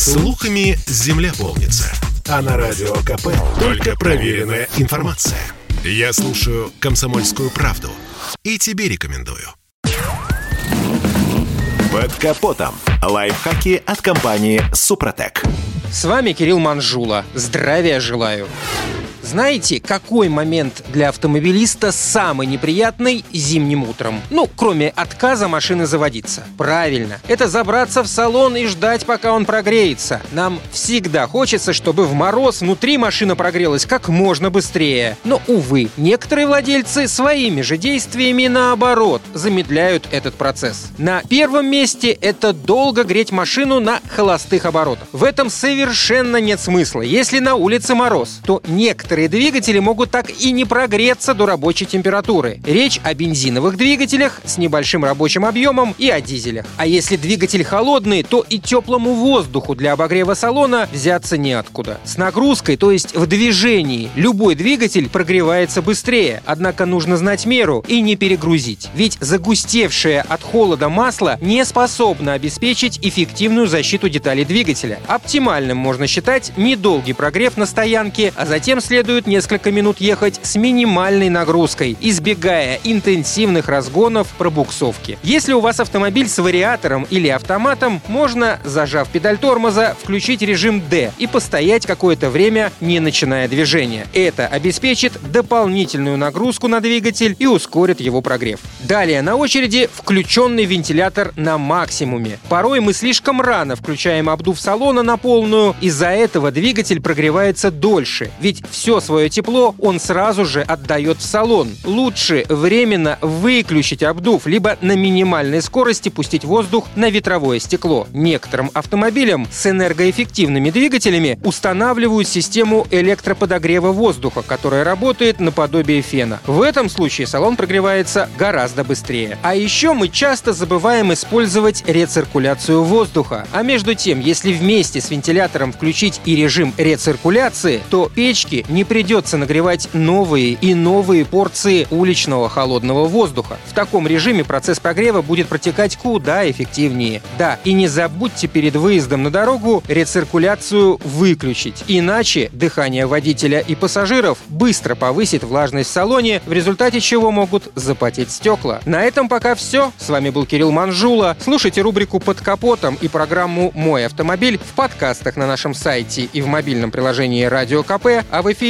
Слухами земля полнится. А на радио КП только проверенная информация. Я слушаю «Комсомольскую правду» и тебе рекомендую. Под капотом. Лайфхаки от компании «Супротек». С вами Кирилл Манжула. Здравия желаю. Знаете, какой момент для автомобилиста самый неприятный зимним утром? Ну, кроме отказа машины заводиться. Правильно, это забраться в салон и ждать, пока он прогреется. Нам всегда хочется, чтобы в мороз внутри машина прогрелась как можно быстрее. Но, увы, некоторые владельцы своими же действиями наоборот замедляют этот процесс. На первом месте это долго греть машину на холостых оборотах. В этом совершенно нет смысла. Если на улице мороз, то некоторые Некоторые двигатели могут так и не прогреться до рабочей температуры. Речь о бензиновых двигателях с небольшим рабочим объемом и о дизелях. А если двигатель холодный, то и теплому воздуху для обогрева салона взяться неоткуда. С нагрузкой, то есть в движении, любой двигатель прогревается быстрее, однако нужно знать меру и не перегрузить. Ведь загустевшее от холода масло не способно обеспечить эффективную защиту деталей двигателя. Оптимальным можно считать недолгий прогрев на стоянке, а затем следует следует несколько минут ехать с минимальной нагрузкой, избегая интенсивных разгонов пробуксовки. Если у вас автомобиль с вариатором или автоматом, можно, зажав педаль тормоза, включить режим D и постоять какое-то время, не начиная движения. Это обеспечит дополнительную нагрузку на двигатель и ускорит его прогрев. Далее на очереди включенный вентилятор на максимуме. Порой мы слишком рано включаем обдув салона на полную, из-за этого двигатель прогревается дольше, ведь все свое тепло он сразу же отдает в салон. Лучше временно выключить обдув, либо на минимальной скорости пустить воздух на ветровое стекло. Некоторым автомобилям с энергоэффективными двигателями устанавливают систему электроподогрева воздуха, которая работает наподобие фена. В этом случае салон прогревается гораздо быстрее. А еще мы часто забываем использовать рециркуляцию воздуха. А между тем, если вместе с вентилятором включить и режим рециркуляции, то печки не придется нагревать новые и новые порции уличного холодного воздуха. В таком режиме процесс прогрева будет протекать куда эффективнее. Да, и не забудьте перед выездом на дорогу рециркуляцию выключить. Иначе дыхание водителя и пассажиров быстро повысит влажность в салоне, в результате чего могут запотеть стекла. На этом пока все. С вами был Кирилл Манжула. Слушайте рубрику «Под капотом» и программу «Мой автомобиль» в подкастах на нашем сайте и в мобильном приложении «Радио КП», а в эфире